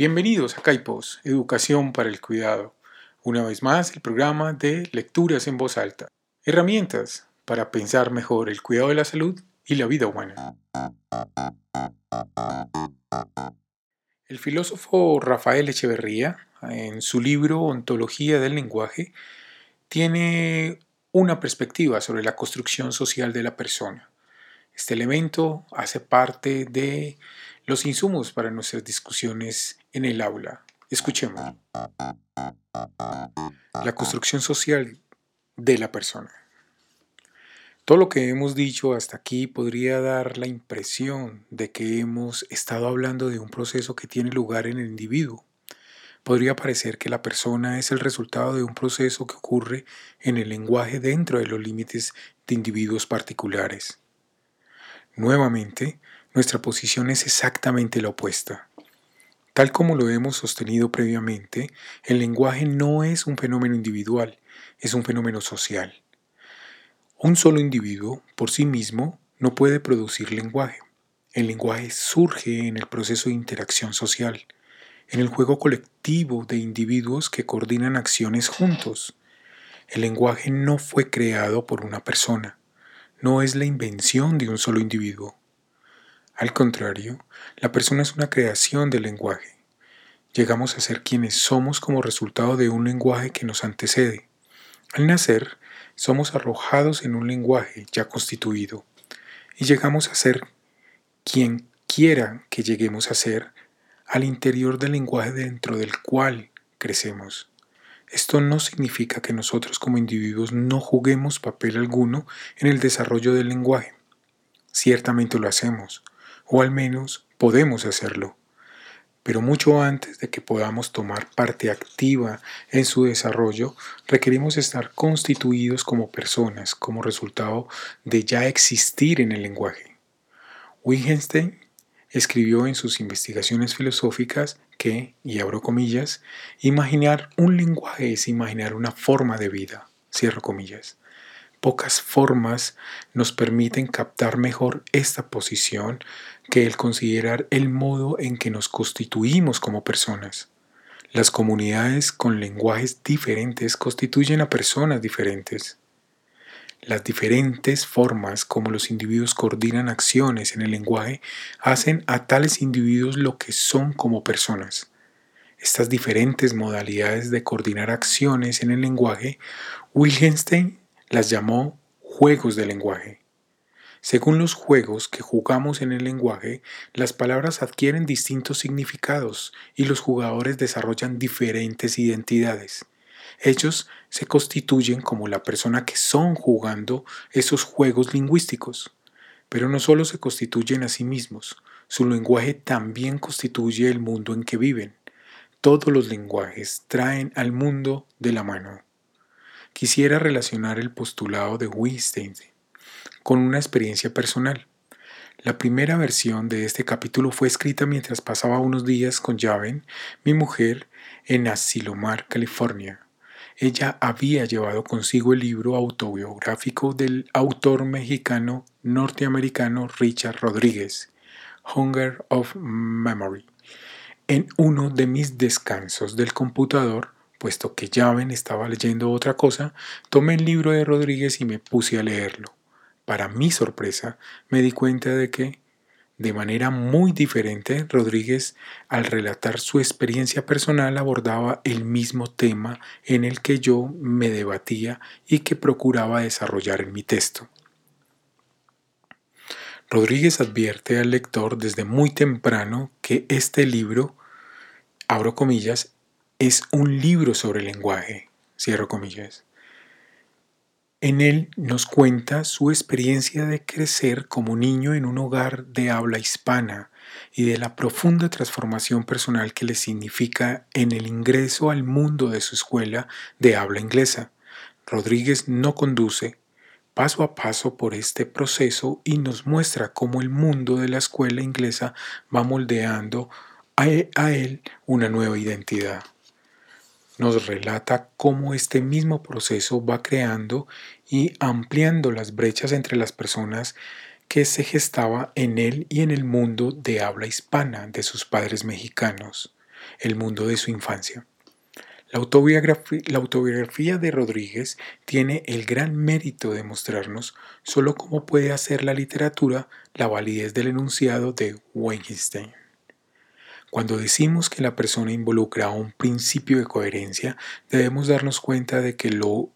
Bienvenidos a Caipos, Educación para el Cuidado. Una vez más, el programa de lecturas en voz alta. Herramientas para pensar mejor el cuidado de la salud y la vida humana. El filósofo Rafael Echeverría, en su libro Ontología del lenguaje, tiene una perspectiva sobre la construcción social de la persona. Este elemento hace parte de los insumos para nuestras discusiones en el aula. Escuchemos. La construcción social de la persona. Todo lo que hemos dicho hasta aquí podría dar la impresión de que hemos estado hablando de un proceso que tiene lugar en el individuo. Podría parecer que la persona es el resultado de un proceso que ocurre en el lenguaje dentro de los límites de individuos particulares. Nuevamente, nuestra posición es exactamente la opuesta. Tal como lo hemos sostenido previamente, el lenguaje no es un fenómeno individual, es un fenómeno social. Un solo individuo, por sí mismo, no puede producir lenguaje. El lenguaje surge en el proceso de interacción social, en el juego colectivo de individuos que coordinan acciones juntos. El lenguaje no fue creado por una persona, no es la invención de un solo individuo. Al contrario, la persona es una creación del lenguaje. Llegamos a ser quienes somos como resultado de un lenguaje que nos antecede. Al nacer, somos arrojados en un lenguaje ya constituido y llegamos a ser quien quiera que lleguemos a ser al interior del lenguaje dentro del cual crecemos. Esto no significa que nosotros como individuos no juguemos papel alguno en el desarrollo del lenguaje. Ciertamente lo hacemos, o al menos podemos hacerlo. Pero mucho antes de que podamos tomar parte activa en su desarrollo, requerimos estar constituidos como personas como resultado de ya existir en el lenguaje. Wittgenstein escribió en sus investigaciones filosóficas que, y abro comillas, imaginar un lenguaje es imaginar una forma de vida, cierro comillas. Pocas formas nos permiten captar mejor esta posición que el considerar el modo en que nos constituimos como personas. Las comunidades con lenguajes diferentes constituyen a personas diferentes. Las diferentes formas como los individuos coordinan acciones en el lenguaje hacen a tales individuos lo que son como personas. Estas diferentes modalidades de coordinar acciones en el lenguaje, Wittgenstein las llamó juegos de lenguaje. Según los juegos que jugamos en el lenguaje, las palabras adquieren distintos significados y los jugadores desarrollan diferentes identidades. Ellos se constituyen como la persona que son jugando esos juegos lingüísticos. Pero no solo se constituyen a sí mismos, su lenguaje también constituye el mundo en que viven. Todos los lenguajes traen al mundo de la mano. Quisiera relacionar el postulado de Wittgenstein con una experiencia personal. La primera versión de este capítulo fue escrita mientras pasaba unos días con Javen, mi mujer, en Asilomar, California. Ella había llevado consigo el libro autobiográfico del autor mexicano norteamericano Richard Rodríguez, Hunger of Memory. En uno de mis descansos del computador, puesto que Javen estaba leyendo otra cosa, tomé el libro de Rodríguez y me puse a leerlo. Para mi sorpresa, me di cuenta de que, de manera muy diferente, Rodríguez, al relatar su experiencia personal, abordaba el mismo tema en el que yo me debatía y que procuraba desarrollar en mi texto. Rodríguez advierte al lector desde muy temprano que este libro, abro comillas, es un libro sobre lenguaje, cierro comillas. En él nos cuenta su experiencia de crecer como niño en un hogar de habla hispana y de la profunda transformación personal que le significa en el ingreso al mundo de su escuela de habla inglesa. Rodríguez no conduce paso a paso por este proceso y nos muestra cómo el mundo de la escuela inglesa va moldeando a él una nueva identidad nos relata cómo este mismo proceso va creando y ampliando las brechas entre las personas que se gestaba en él y en el mundo de habla hispana de sus padres mexicanos. el mundo de su infancia. La autobiografía, de Rodríguez tiene el gran mérito de mostrarnos solo cómo puede hacer la literatura la validez del enunciado de Wittgenstein. Cuando decimos que la persona involucra un principio de coherencia, debemos darnos cuenta de que lo,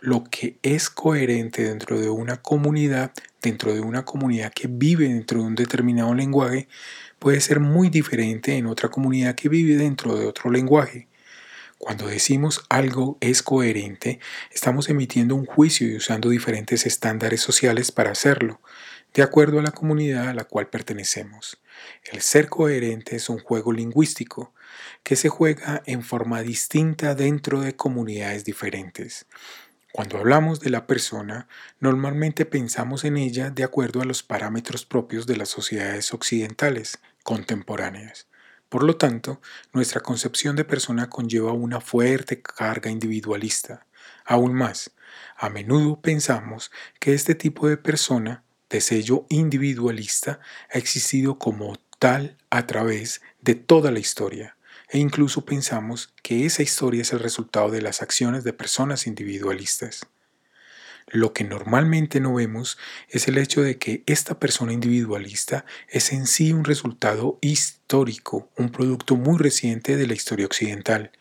lo que es coherente dentro de una comunidad, dentro de una comunidad que vive dentro de un determinado lenguaje, puede ser muy diferente en otra comunidad que vive dentro de otro lenguaje. Cuando decimos algo es coherente, estamos emitiendo un juicio y usando diferentes estándares sociales para hacerlo, de acuerdo a la comunidad a la cual pertenecemos. El ser coherente es un juego lingüístico que se juega en forma distinta dentro de comunidades diferentes. Cuando hablamos de la persona, normalmente pensamos en ella de acuerdo a los parámetros propios de las sociedades occidentales contemporáneas. Por lo tanto, nuestra concepción de persona conlleva una fuerte carga individualista. Aún más, a menudo pensamos que este tipo de persona, de sello individualista, ha existido como tal a través de toda la historia, e incluso pensamos que esa historia es el resultado de las acciones de personas individualistas. Lo que normalmente no vemos es el hecho de que esta persona individualista es en sí un resultado histórico, un producto muy reciente de la historia occidental.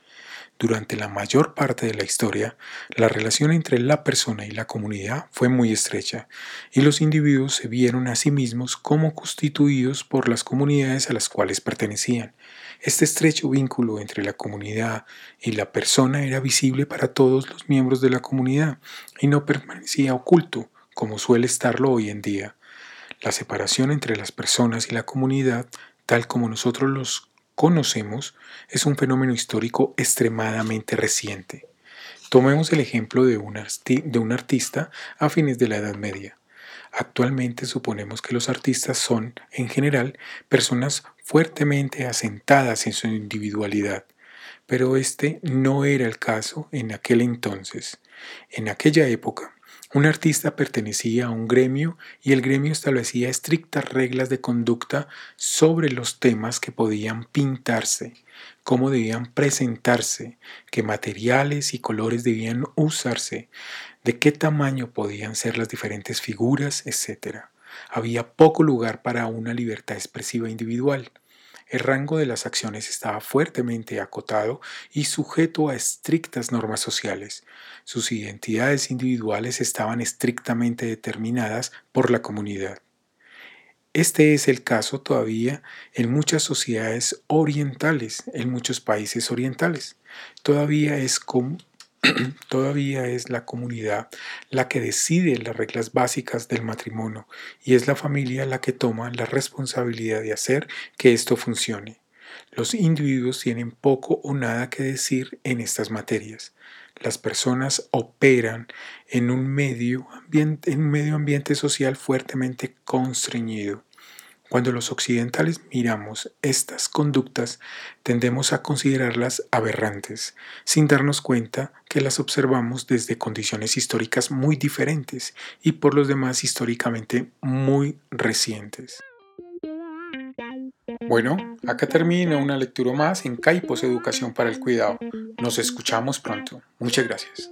Durante la mayor parte de la historia, la relación entre la persona y la comunidad fue muy estrecha, y los individuos se vieron a sí mismos como constituidos por las comunidades a las cuales pertenecían, este estrecho vínculo entre la comunidad y la persona era visible para todos los miembros de la comunidad y no permanecía oculto, como suele estarlo hoy en día. La separación entre las personas y la comunidad, tal como nosotros los conocemos, es un fenómeno histórico extremadamente reciente. Tomemos el ejemplo de un, de un artista a fines de la Edad Media. Actualmente suponemos que los artistas son, en general, personas fuertemente asentadas en su individualidad, pero este no era el caso en aquel entonces. En aquella época, un artista pertenecía a un gremio y el gremio establecía estrictas reglas de conducta sobre los temas que podían pintarse, cómo debían presentarse, qué materiales y colores debían usarse, de qué tamaño podían ser las diferentes figuras, etc. Había poco lugar para una libertad expresiva individual. El rango de las acciones estaba fuertemente acotado y sujeto a estrictas normas sociales. Sus identidades individuales estaban estrictamente determinadas por la comunidad. Este es el caso todavía en muchas sociedades orientales, en muchos países orientales. Todavía es, todavía es la comunidad la que decide las reglas básicas del matrimonio y es la familia la que toma la responsabilidad de hacer que esto funcione. Los individuos tienen poco o nada que decir en estas materias. Las personas operan en un medio ambiente, en un medio ambiente social fuertemente constreñido. Cuando los occidentales miramos estas conductas, tendemos a considerarlas aberrantes, sin darnos cuenta que las observamos desde condiciones históricas muy diferentes y por los demás históricamente muy recientes. Bueno, acá termina una lectura más en Caipos Educación para el Cuidado. Nos escuchamos pronto. Muchas gracias.